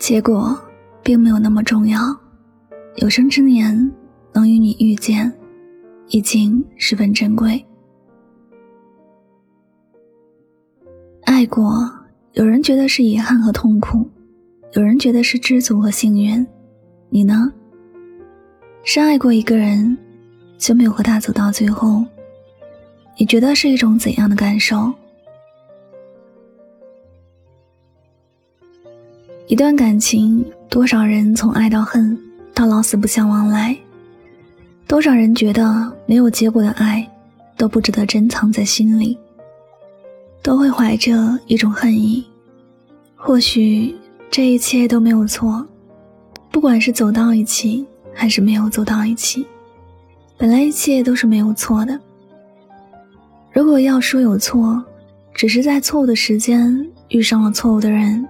结果并没有那么重要。有生之年能与你遇见，已经十分珍贵。爱过，有人觉得是遗憾和痛苦，有人觉得是知足和幸运。你呢？深爱过一个人，却没有和他走到最后，你觉得是一种怎样的感受？一段感情，多少人从爱到恨，到老死不相往来？多少人觉得没有结果的爱，都不值得珍藏在心里，都会怀着一种恨意。或许这一切都没有错，不管是走到一起，还是没有走到一起，本来一切都是没有错的。如果要说有错，只是在错误的时间遇上了错误的人。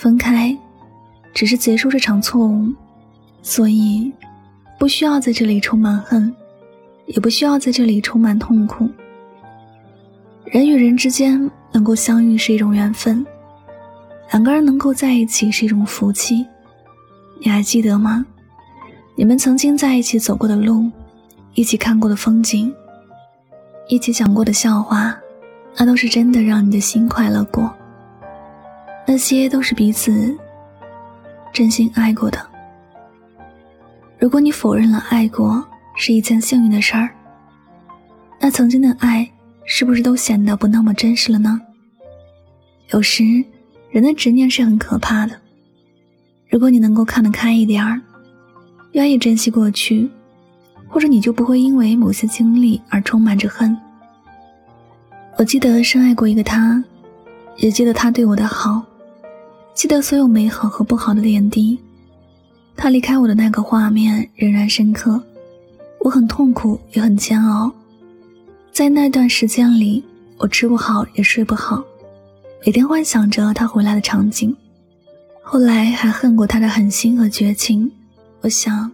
分开，只是结束这场错误，所以不需要在这里充满恨，也不需要在这里充满痛苦。人与人之间能够相遇是一种缘分，两个人能够在一起是一种福气。你还记得吗？你们曾经在一起走过的路，一起看过的风景，一起讲过的笑话，那都是真的让你的心快乐过。那些都是彼此真心爱过的。如果你否认了爱过是一件幸运的事儿，那曾经的爱是不是都显得不那么真实了呢？有时，人的执念是很可怕的。如果你能够看得开一点儿，愿意珍惜过去，或者你就不会因为某些经历而充满着恨。我记得深爱过一个他，也记得他对我的好。记得所有美好和不好的点滴，他离开我的那个画面仍然深刻。我很痛苦，也很煎熬。在那段时间里，我吃不好，也睡不好，每天幻想着他回来的场景。后来还恨过他的狠心和绝情。我想，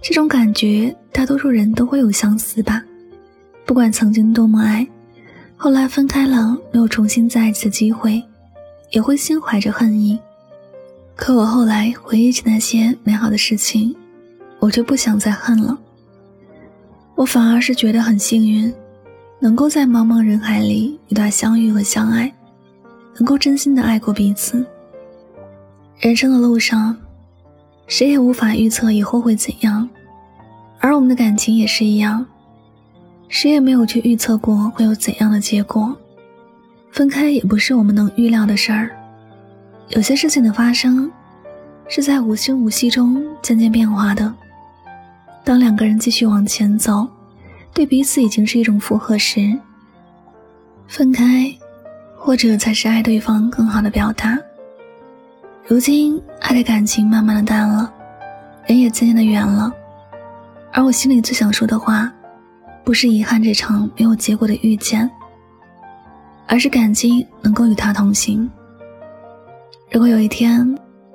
这种感觉大多数人都会有相似吧。不管曾经多么爱，后来分开了，没有重新在一起的机会。也会心怀着恨意，可我后来回忆起那些美好的事情，我就不想再恨了。我反而是觉得很幸运，能够在茫茫人海里与他相遇和相爱，能够真心的爱过彼此。人生的路上，谁也无法预测以后会怎样，而我们的感情也是一样，谁也没有去预测过会有怎样的结果。分开也不是我们能预料的事儿，有些事情的发生，是在无声无息中渐渐变化的。当两个人继续往前走，对彼此已经是一种负荷时，分开，或者才是爱对方更好的表达。如今，爱的感情慢慢的淡了，人也渐渐的远了，而我心里最想说的话，不是遗憾这场没有结果的遇见。而是感激能够与他同行。如果有一天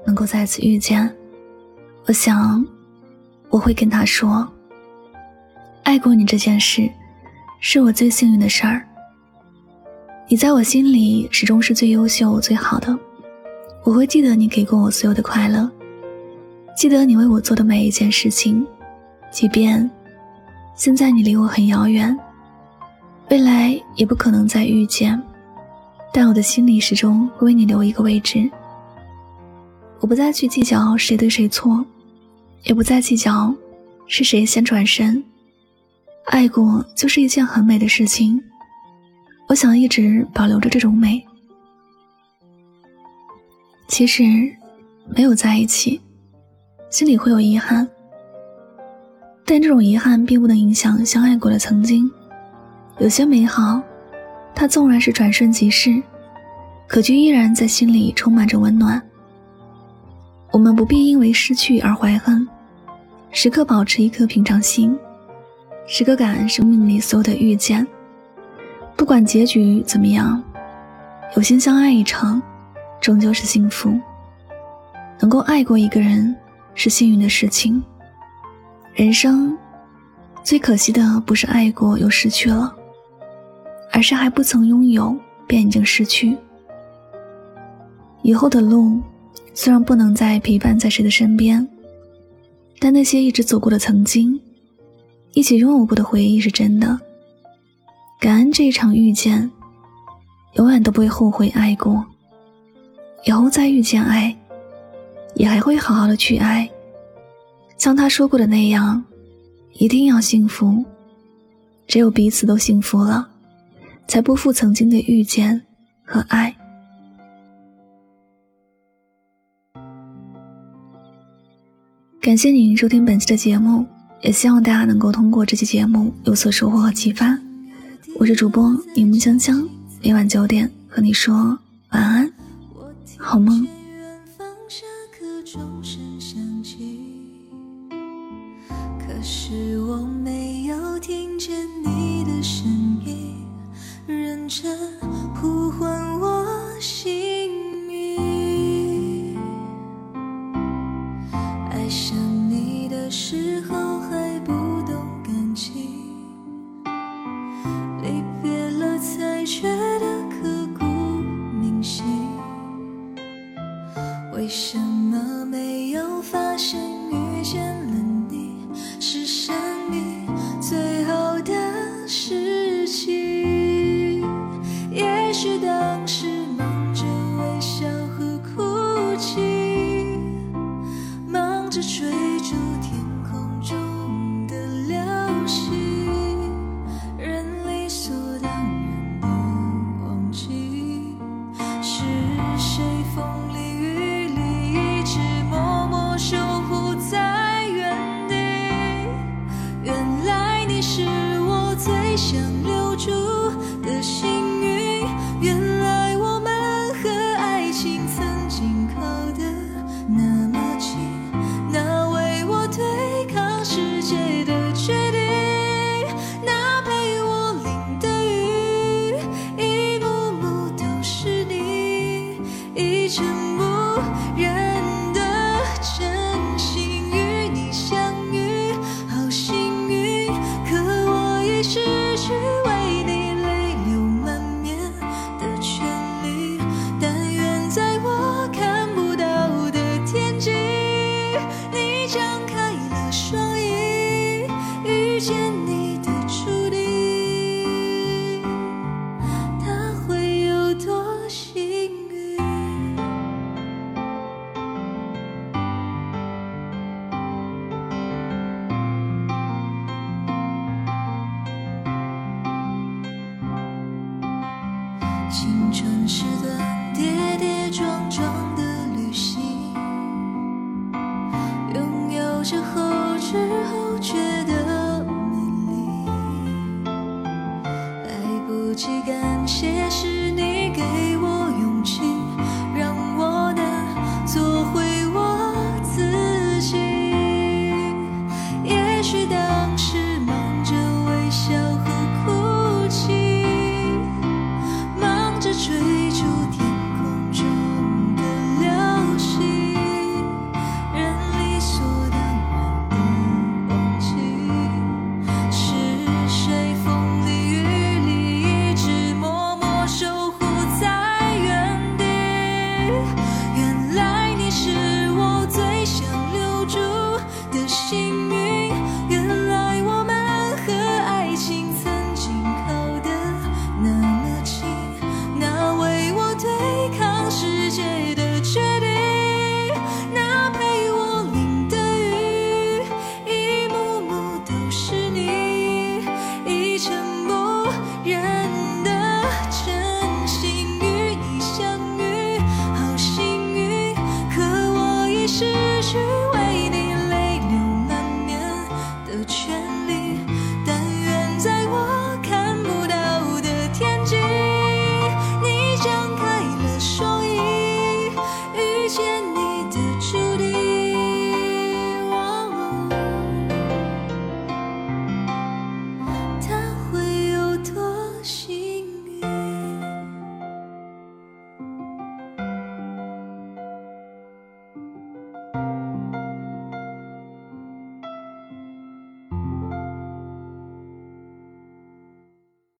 能够再次遇见，我想我会跟他说：“爱过你这件事，是我最幸运的事儿。你在我心里始终是最优秀、最好的。我会记得你给过我所有的快乐，记得你为我做的每一件事情，即便现在你离我很遥远。”未来也不可能再遇见，但我的心里始终会为你留一个位置。我不再去计较谁对谁错，也不再计较是谁先转身。爱过就是一件很美的事情，我想一直保留着这种美。其实，没有在一起，心里会有遗憾，但这种遗憾并不能影响相爱过的曾经。有些美好，它纵然是转瞬即逝，可却依然在心里充满着温暖。我们不必因为失去而怀恨，时刻保持一颗平常心，时刻感恩生命里所有的遇见。不管结局怎么样，有心相爱一场，终究是幸福。能够爱过一个人，是幸运的事情。人生最可惜的，不是爱过又失去了。而是还不曾拥有，便已经失去。以后的路，虽然不能再陪伴在谁的身边，但那些一直走过的曾经，一起拥有过的回忆是真的。感恩这一场遇见，永远都不会后悔爱过。以后再遇见爱，也还会好好的去爱。像他说过的那样，一定要幸福。只有彼此都幸福了，才不负曾经的遇见和爱。感谢您收听本期的节目，也希望大家能够通过这期节目有所收获和启发。我是主播柠檬香香，每晚九点和你说晚安，好梦。可是我没认真呼唤我姓名，爱上你的。时候还不懂感情，离别了才觉得刻骨铭心。为什么 patience. 是后知后觉。